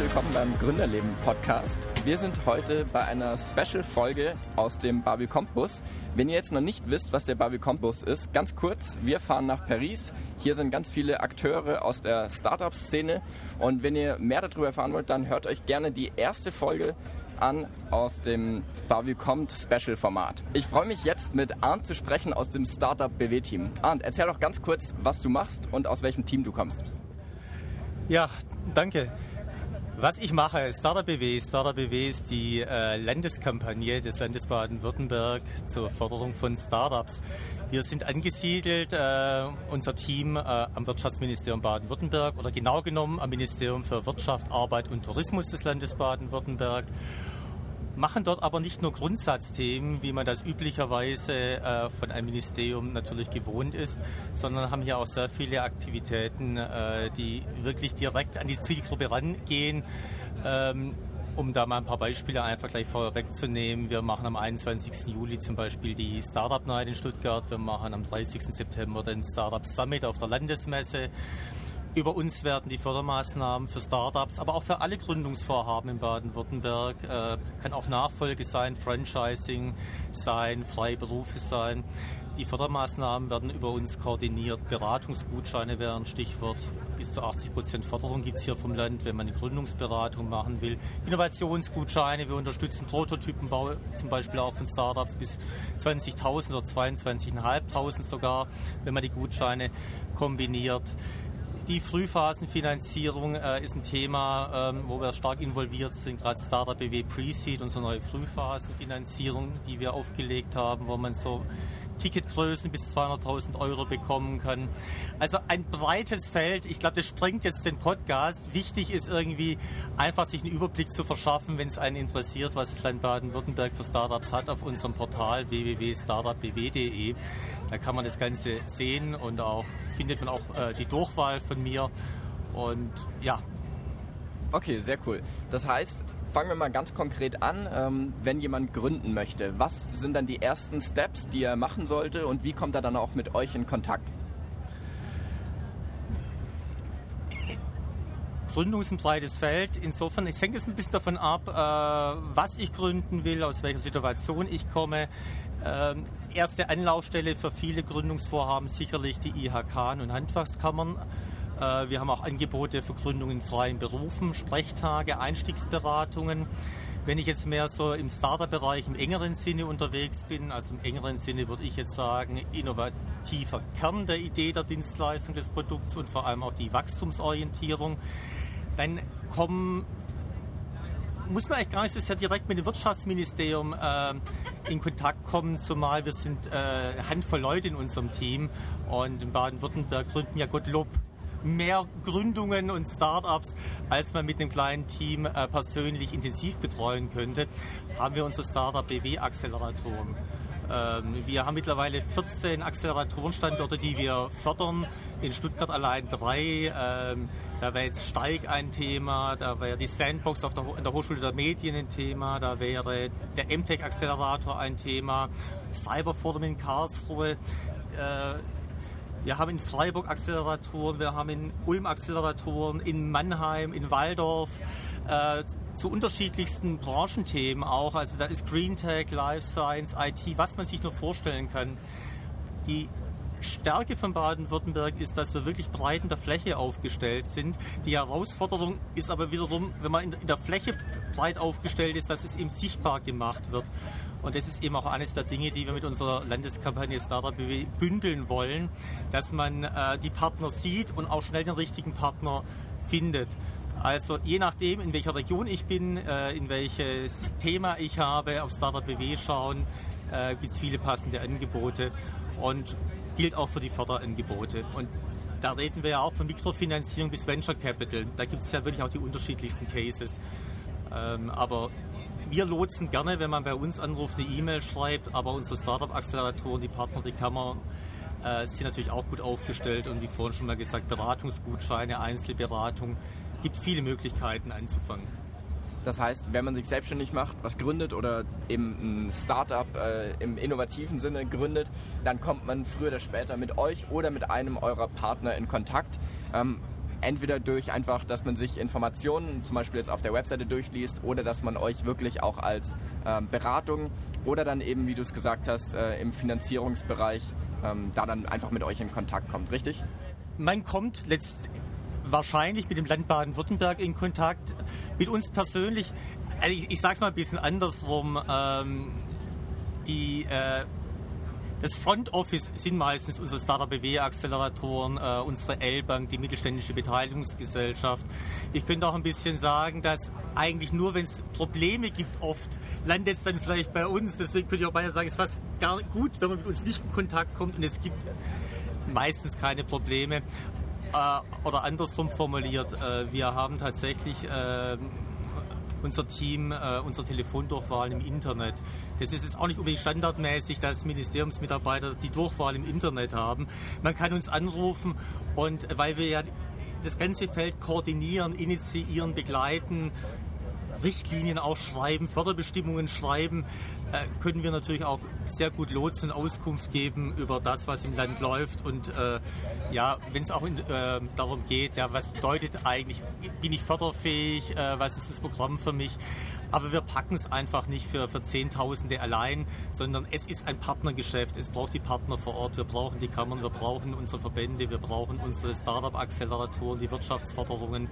willkommen beim Gründerleben Podcast. Wir sind heute bei einer Special-Folge aus dem Barbie Campus. Wenn ihr jetzt noch nicht wisst, was der Barbie Campus ist, ganz kurz, wir fahren nach Paris. Hier sind ganz viele Akteure aus der Startup-Szene. Und wenn ihr mehr darüber erfahren wollt, dann hört euch gerne die erste Folge an aus dem Barbie Kommt Special Format. Ich freue mich jetzt mit Arndt zu sprechen aus dem Startup BW Team. Arndt, erzähl doch ganz kurz, was du machst und aus welchem Team du kommst. Ja, danke. Was ich mache, Startup BW. Startup BW ist die äh, Landeskampagne des Landes Baden-Württemberg zur Förderung von Startups. Wir sind angesiedelt, äh, unser Team äh, am Wirtschaftsministerium Baden-Württemberg oder genau genommen am Ministerium für Wirtschaft, Arbeit und Tourismus des Landes Baden-Württemberg machen dort aber nicht nur Grundsatzthemen, wie man das üblicherweise äh, von einem Ministerium natürlich gewohnt ist, sondern haben hier auch sehr viele Aktivitäten, äh, die wirklich direkt an die Zielgruppe rangehen. Ähm, um da mal ein paar Beispiele einfach gleich vorwegzunehmen, wir machen am 21. Juli zum Beispiel die Startup Night in Stuttgart, wir machen am 30. September den Startup Summit auf der Landesmesse. Über uns werden die Fördermaßnahmen für Startups, aber auch für alle Gründungsvorhaben in Baden-Württemberg, äh, kann auch Nachfolge sein, Franchising sein, freie Berufe sein. Die Fördermaßnahmen werden über uns koordiniert. Beratungsgutscheine wären Stichwort. Bis zu 80 Prozent Förderung gibt es hier vom Land, wenn man eine Gründungsberatung machen will. Innovationsgutscheine, wir unterstützen Prototypenbau, zum Beispiel auch von Startups bis 20.000 oder 22.500 sogar, wenn man die Gutscheine kombiniert. Die Frühphasenfinanzierung äh, ist ein Thema, ähm, wo wir stark involviert sind, gerade Startup BW Pre-Seed, unsere neue Frühphasenfinanzierung, die wir aufgelegt haben, wo man so Ticketgrößen bis 200.000 Euro bekommen kann. Also ein breites Feld. Ich glaube, das sprengt jetzt den Podcast. Wichtig ist irgendwie einfach sich einen Überblick zu verschaffen, wenn es einen interessiert, was das Land Baden-Württemberg für Startups hat auf unserem Portal www.startupbw.de. Da kann man das Ganze sehen und auch findet man auch äh, die Durchwahl von mir. Und ja. Okay, sehr cool. Das heißt, fangen wir mal ganz konkret an. Ähm, wenn jemand gründen möchte, was sind dann die ersten Steps, die er machen sollte und wie kommt er dann auch mit euch in Kontakt? Gründung ist ein breites Feld. Insofern, es hängt jetzt ein bisschen davon ab, äh, was ich gründen will, aus welcher Situation ich komme. Ähm, erste Anlaufstelle für viele Gründungsvorhaben sicherlich die IHK und Handwerkskammern. Äh, wir haben auch Angebote für Gründung in freien Berufen, Sprechtage, Einstiegsberatungen. Wenn ich jetzt mehr so im Starter-Bereich im engeren Sinne unterwegs bin, also im engeren Sinne würde ich jetzt sagen, innovativer Kern der Idee der Dienstleistung des Produkts und vor allem auch die Wachstumsorientierung, dann kommen muss man eigentlich gar nicht so sehr direkt mit dem Wirtschaftsministerium äh, in Kontakt kommen, zumal wir sind äh, eine Handvoll Leute in unserem Team und in Baden-Württemberg gründen ja Gottlob mehr Gründungen und Startups, als man mit einem kleinen Team äh, persönlich intensiv betreuen könnte, haben wir unsere Startup BW Acceleratoren. Ähm, wir haben mittlerweile 14 Acceleratorenstandorte, die wir fördern. In Stuttgart allein drei. Ähm, da wäre jetzt Steig ein Thema, da wäre die Sandbox auf der, an der Hochschule der Medien ein Thema, da wäre der MTech-Accelerator ein Thema, Cyberforum in Karlsruhe. Äh, wir haben in Freiburg Acceleratoren, wir haben in Ulm Acceleratoren, in Mannheim, in Waldorf, äh, zu unterschiedlichsten Branchenthemen auch. Also da ist Green Tech, Life Science, IT, was man sich nur vorstellen kann. Die Stärke von Baden-Württemberg ist, dass wir wirklich breit in der Fläche aufgestellt sind. Die Herausforderung ist aber wiederum, wenn man in der Fläche breit aufgestellt ist, dass es eben sichtbar gemacht wird. Und das ist eben auch eines der Dinge, die wir mit unserer Landeskampagne Startup bündeln wollen, dass man äh, die Partner sieht und auch schnell den richtigen Partner findet. Also je nachdem, in welcher Region ich bin, äh, in welches Thema ich habe, auf Startup BW schauen, äh, gibt es viele passende Angebote und gilt auch für die Förderangebote. Und da reden wir ja auch von Mikrofinanzierung bis Venture Capital. Da gibt es ja wirklich auch die unterschiedlichsten Cases. Ähm, aber wir lotsen gerne, wenn man bei uns anruft, eine E-Mail schreibt, aber unsere Startup-Acceleratoren, die Partner, die Kammer, äh, sind natürlich auch gut aufgestellt und wie vorhin schon mal gesagt, Beratungsgutscheine, Einzelberatung, gibt viele Möglichkeiten anzufangen. Das heißt, wenn man sich selbstständig macht, was gründet oder eben ein Startup äh, im innovativen Sinne gründet, dann kommt man früher oder später mit euch oder mit einem eurer Partner in Kontakt. Ähm, entweder durch einfach, dass man sich Informationen zum Beispiel jetzt auf der Webseite durchliest oder dass man euch wirklich auch als ähm, Beratung oder dann eben, wie du es gesagt hast, äh, im Finanzierungsbereich ähm, da dann einfach mit euch in Kontakt kommt, richtig? Man kommt letzt wahrscheinlich mit dem Land Baden-Württemberg in Kontakt. Mit uns persönlich, also ich, ich sage es mal ein bisschen andersrum, ähm, die, äh, das Front Office sind meistens unsere Startup BW Acceleratoren, äh, unsere L-Bank, die mittelständische Beteiligungsgesellschaft. Ich könnte auch ein bisschen sagen, dass eigentlich nur, wenn es Probleme gibt, oft landet es dann vielleicht bei uns. Deswegen könnte ich auch beinahe sagen, es ist fast gar gut, wenn man mit uns nicht in Kontakt kommt und es gibt meistens keine Probleme. Äh, oder andersrum formuliert, äh, wir haben tatsächlich äh, unser Team, äh, unsere Telefondurchwahl im Internet. Das ist jetzt auch nicht unbedingt standardmäßig, dass Ministeriumsmitarbeiter die Durchwahl im Internet haben. Man kann uns anrufen und weil wir ja das ganze Feld koordinieren, initiieren, begleiten, Richtlinien auch schreiben, Förderbestimmungen schreiben, äh, können wir natürlich auch sehr gut Lotsen und Auskunft geben über das, was im Land läuft. Und äh, ja, wenn es auch in, äh, darum geht, ja, was bedeutet eigentlich, bin ich förderfähig, äh, was ist das Programm für mich? Aber wir packen es einfach nicht für, für Zehntausende allein, sondern es ist ein Partnergeschäft. Es braucht die Partner vor Ort. Wir brauchen die Kammern, wir brauchen unsere Verbände, wir brauchen unsere Startup-Acceleratoren, die Wirtschaftsförderungen.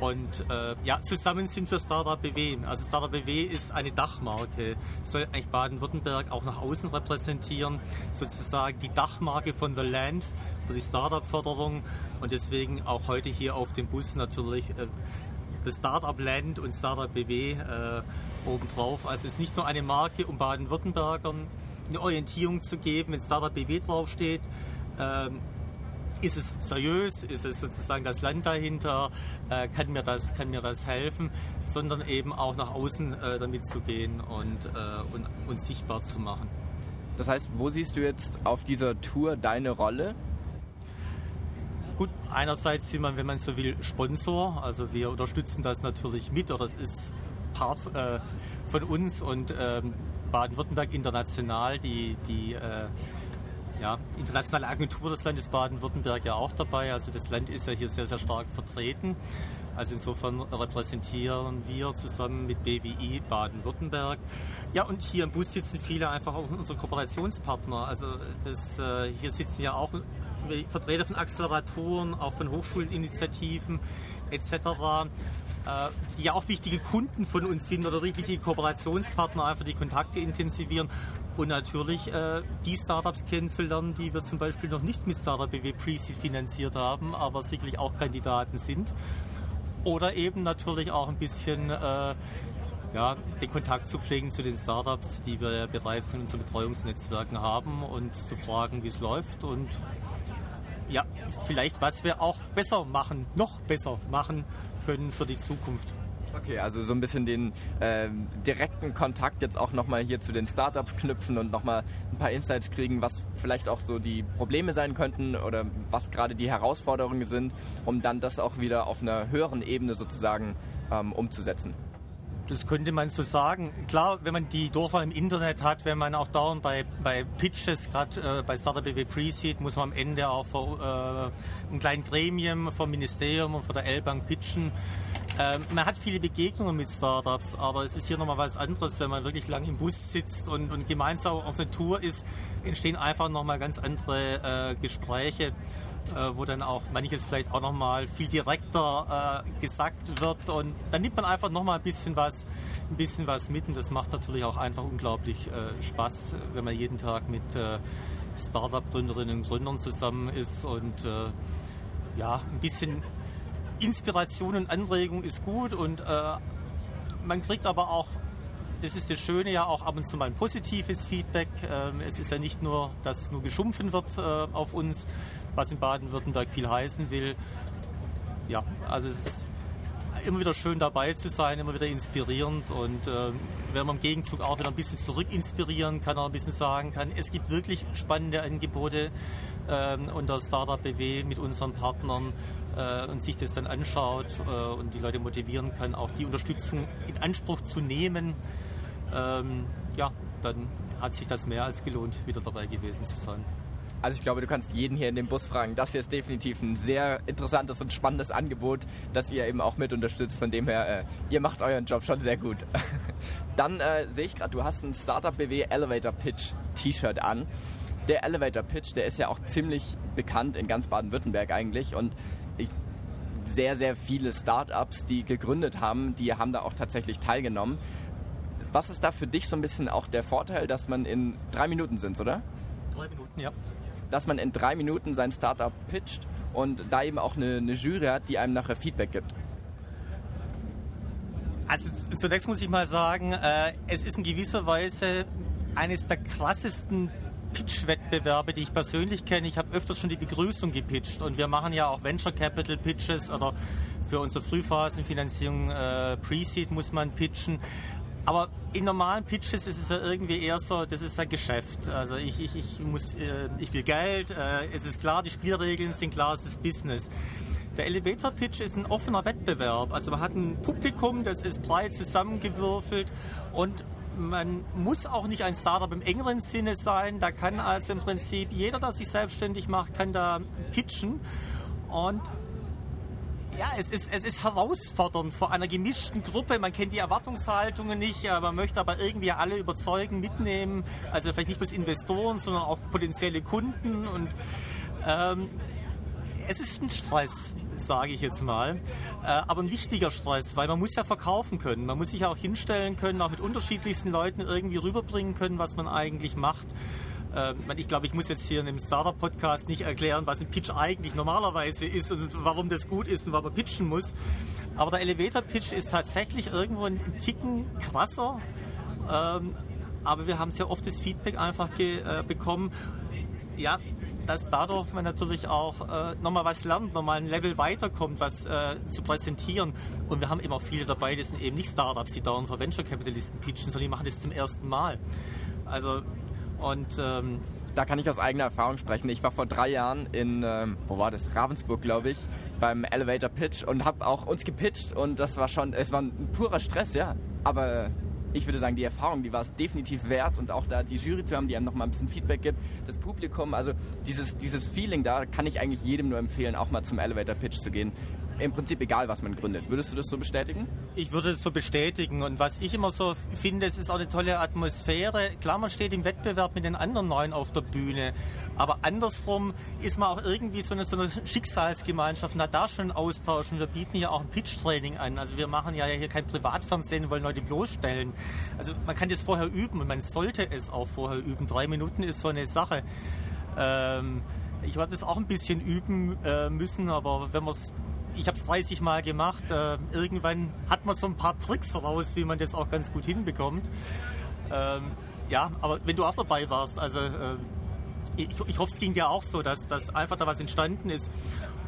Und äh, ja, zusammen sind wir Startup BW. Also Startup BW ist eine Dachmarke, soll eigentlich Baden-Württemberg auch nach außen repräsentieren, sozusagen die Dachmarke von The Land für die Startup-Förderung und deswegen auch heute hier auf dem Bus natürlich äh, das Startup Land und Startup BW äh, obendrauf. Also es ist nicht nur eine Marke, um Baden-Württembergern eine Orientierung zu geben, wenn Startup BW draufsteht. Ähm, ist es seriös, ist es sozusagen das Land dahinter, äh, kann, mir das, kann mir das helfen, sondern eben auch nach außen äh, damit zu gehen und, äh, und uns sichtbar zu machen. Das heißt, wo siehst du jetzt auf dieser Tour deine Rolle? Gut, einerseits sind wir, wenn man so will, Sponsor. Also wir unterstützen das natürlich mit oder es ist Part äh, von uns und ähm, Baden-Württemberg international, die, die äh, ja, internationale Agentur des Landes Baden-Württemberg ja auch dabei. Also das Land ist ja hier sehr, sehr stark vertreten. Also insofern repräsentieren wir zusammen mit BWI Baden-Württemberg. Ja, und hier im Bus sitzen viele einfach auch unsere Kooperationspartner. Also das, äh, hier sitzen ja auch Vertreter von Acceleratoren, auch von Hochschulinitiativen etc., äh, die ja auch wichtige Kunden von uns sind oder wichtige Kooperationspartner, einfach die Kontakte intensivieren und natürlich äh, die Startups kennenzulernen, die wir zum Beispiel noch nicht mit Startup BW Pre-Seed finanziert haben, aber sicherlich auch Kandidaten sind. Oder eben natürlich auch ein bisschen äh, ja, den Kontakt zu pflegen zu den Startups, die wir bereits in unseren Betreuungsnetzwerken haben und zu fragen, wie es läuft und ja, vielleicht was wir auch besser machen, noch besser machen können für die Zukunft. Okay, also so ein bisschen den äh, direkten Kontakt jetzt auch nochmal hier zu den Startups knüpfen und nochmal ein paar Insights kriegen, was vielleicht auch so die Probleme sein könnten oder was gerade die Herausforderungen sind, um dann das auch wieder auf einer höheren Ebene sozusagen ähm, umzusetzen. Das könnte man so sagen. Klar, wenn man die Durchwahl im Internet hat, wenn man auch dauernd bei, bei Pitches, gerade äh, bei Startup BW Pre-Seed, muss man am Ende auch vor äh, einem kleinen Gremium vom Ministerium und von der L-Bank pitchen. Ähm, man hat viele Begegnungen mit Startups, aber es ist hier nochmal was anderes, wenn man wirklich lang im Bus sitzt und, und gemeinsam auf einer Tour ist, entstehen einfach nochmal ganz andere äh, Gespräche. Äh, wo dann auch manches vielleicht auch nochmal viel direkter äh, gesagt wird. Und dann nimmt man einfach nochmal ein bisschen was, ein bisschen was mit. Und das macht natürlich auch einfach unglaublich äh, Spaß, wenn man jeden Tag mit äh, Startup-Gründerinnen und Gründern zusammen ist. Und äh, ja, ein bisschen Inspiration und Anregung ist gut. Und äh, man kriegt aber auch das ist das Schöne ja auch ab und zu mal ein positives Feedback. Ähm, es ist ja nicht nur, dass nur geschumpfen wird auf uns, was in Baden-Württemberg viel heißen will. Ja, also es ist immer wieder schön dabei zu sein, immer wieder inspirierend und äh, wenn man im Gegenzug auch wieder ein bisschen zurück inspirieren kann, auch ein bisschen sagen kann, es gibt wirklich spannende Angebote äh, unter Startup BW mit unseren Partnern äh, und sich das dann anschaut äh, und die Leute motivieren kann, auch die Unterstützung in Anspruch zu nehmen, ähm, ja, dann hat sich das mehr als gelohnt, wieder dabei gewesen zu sein. Also ich glaube, du kannst jeden hier in dem Bus fragen. Das hier ist definitiv ein sehr interessantes und spannendes Angebot, das ihr eben auch mit unterstützt. Von dem her, äh, ihr macht euren Job schon sehr gut. Dann äh, sehe ich gerade, du hast ein Startup BW Elevator Pitch T-Shirt an. Der Elevator Pitch, der ist ja auch ziemlich bekannt in ganz Baden-Württemberg eigentlich und ich, sehr, sehr viele Startups, die gegründet haben, die haben da auch tatsächlich teilgenommen. Was ist da für dich so ein bisschen auch der Vorteil, dass man in drei Minuten sind, oder? Drei Minuten, ja. Dass man in drei Minuten sein Startup pitcht und da eben auch eine, eine Jury hat, die einem nachher Feedback gibt. Also zunächst muss ich mal sagen, äh, es ist in gewisser Weise eines der krassesten Pitch-Wettbewerbe, die ich persönlich kenne. Ich habe öfters schon die Begrüßung gepitcht und wir machen ja auch Venture Capital Pitches oder für unsere Frühphasenfinanzierung äh, Pre-Seed muss man pitchen. Aber in normalen Pitches ist es ja irgendwie eher so, das ist ein Geschäft. Also ich, ich, ich, muss, äh, ich will Geld, äh, es ist klar, die Spielregeln sind klar, es ist Business. Der Elevator Pitch ist ein offener Wettbewerb. Also man hat ein Publikum, das ist breit zusammengewürfelt und man muss auch nicht ein Startup im engeren Sinne sein. Da kann also im Prinzip jeder, der sich selbstständig macht, kann da pitchen. Und ja, es ist, es ist herausfordernd vor einer gemischten Gruppe. Man kennt die Erwartungshaltungen nicht, man möchte aber irgendwie alle überzeugen, mitnehmen. Also vielleicht nicht bloß Investoren, sondern auch potenzielle Kunden. Und ähm, es ist ein Stress, sage ich jetzt mal, äh, aber ein wichtiger Stress, weil man muss ja verkaufen können. Man muss sich auch hinstellen können, auch mit unterschiedlichsten Leuten irgendwie rüberbringen können, was man eigentlich macht. Äh, ich glaube, ich muss jetzt hier in einem Startup-Podcast nicht erklären, was ein Pitch eigentlich normalerweise ist und warum das gut ist und warum man pitchen muss. Aber der Elevator-Pitch ist tatsächlich irgendwo ein Ticken krasser. Ähm, aber wir haben sehr oft das Feedback einfach äh, bekommen, ja, dass dadurch man natürlich auch äh, nochmal was lernt, nochmal ein Level weiterkommt, was äh, zu präsentieren. Und wir haben immer viele dabei, das sind eben nicht Startups, die dauernd für Venture Capitalisten pitchen, sondern die machen das zum ersten Mal. Also und ähm, da kann ich aus eigener Erfahrung sprechen. Ich war vor drei Jahren in, ähm, wo war das? Ravensburg, glaube ich, beim Elevator Pitch und habe auch uns gepitcht und das war schon, es war ein purer Stress, ja. Aber ich würde sagen, die Erfahrung, die war es definitiv wert und auch da die Jury zu haben, die einem noch mal ein bisschen Feedback gibt, das Publikum, also dieses, dieses Feeling da kann ich eigentlich jedem nur empfehlen, auch mal zum Elevator Pitch zu gehen im Prinzip egal, was man gründet. Würdest du das so bestätigen? Ich würde es so bestätigen. Und was ich immer so finde, es ist auch eine tolle Atmosphäre. Klar, man steht im Wettbewerb mit den anderen Neuen auf der Bühne. Aber andersrum ist man auch irgendwie so eine, so eine Schicksalsgemeinschaft und hat da schon Austausch. Und wir bieten ja auch ein Pitch-Training an. Also wir machen ja hier kein Privatfernsehen, wollen Leute bloßstellen. Also man kann das vorher üben und man sollte es auch vorher üben. Drei Minuten ist so eine Sache. Ähm, ich werde das auch ein bisschen üben äh, müssen, aber wenn man es ich habe es 30 Mal gemacht. Äh, irgendwann hat man so ein paar Tricks raus, wie man das auch ganz gut hinbekommt. Ähm, ja, aber wenn du auch dabei warst, also äh, ich, ich, hoffe, es ging dir auch so, dass, dass einfach da was entstanden ist.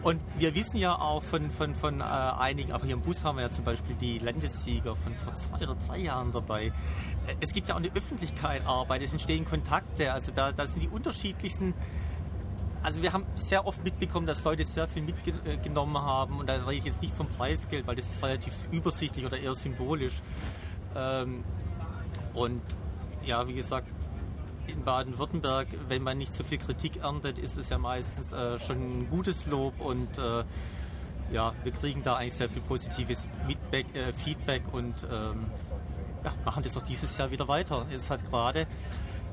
Und wir wissen ja auch von, von, von äh, einigen, auch hier im Bus haben wir ja zum Beispiel die Landessieger von vor zwei oder drei Jahren dabei. Äh, es gibt ja auch eine Öffentlichkeit Arbeit, es entstehen Kontakte, also da, da sind die unterschiedlichsten also wir haben sehr oft mitbekommen, dass Leute sehr viel mitgenommen haben und da rede ich jetzt nicht vom Preisgeld, weil das ist relativ übersichtlich oder eher symbolisch. Ähm, und ja, wie gesagt, in Baden-Württemberg, wenn man nicht so viel Kritik erntet, ist es ja meistens äh, schon ein gutes Lob und äh, ja, wir kriegen da eigentlich sehr viel positives Feedback, äh, Feedback und ähm, ja, machen das auch dieses Jahr wieder weiter. Es hat gerade,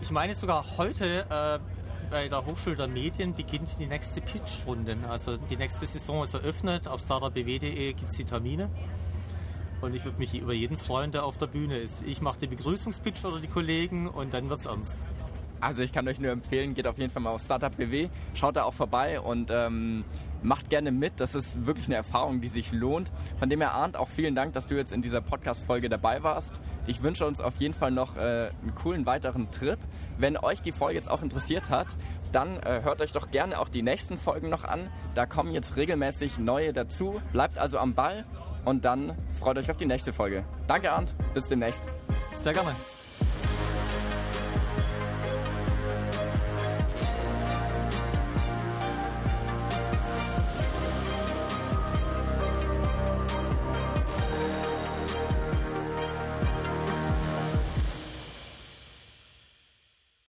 ich meine sogar heute äh, bei der Hochschule der Medien beginnt die nächste Pitch-Runde. Also die nächste Saison ist eröffnet. Auf startupbw.de gibt es die Termine. Und ich würde mich über jeden freuen, der auf der Bühne ist. Ich mache den Begrüßungspitch oder die Kollegen und dann wird es ernst. Also ich kann euch nur empfehlen, geht auf jeden Fall mal auf Startup BW, schaut da auch vorbei und ähm, macht gerne mit. Das ist wirklich eine Erfahrung, die sich lohnt. Von dem her, Arndt, auch vielen Dank, dass du jetzt in dieser Podcast-Folge dabei warst. Ich wünsche uns auf jeden Fall noch äh, einen coolen weiteren Trip. Wenn euch die Folge jetzt auch interessiert hat, dann äh, hört euch doch gerne auch die nächsten Folgen noch an. Da kommen jetzt regelmäßig neue dazu. Bleibt also am Ball und dann freut euch auf die nächste Folge. Danke, Arndt. Bis demnächst. Sehr gerne.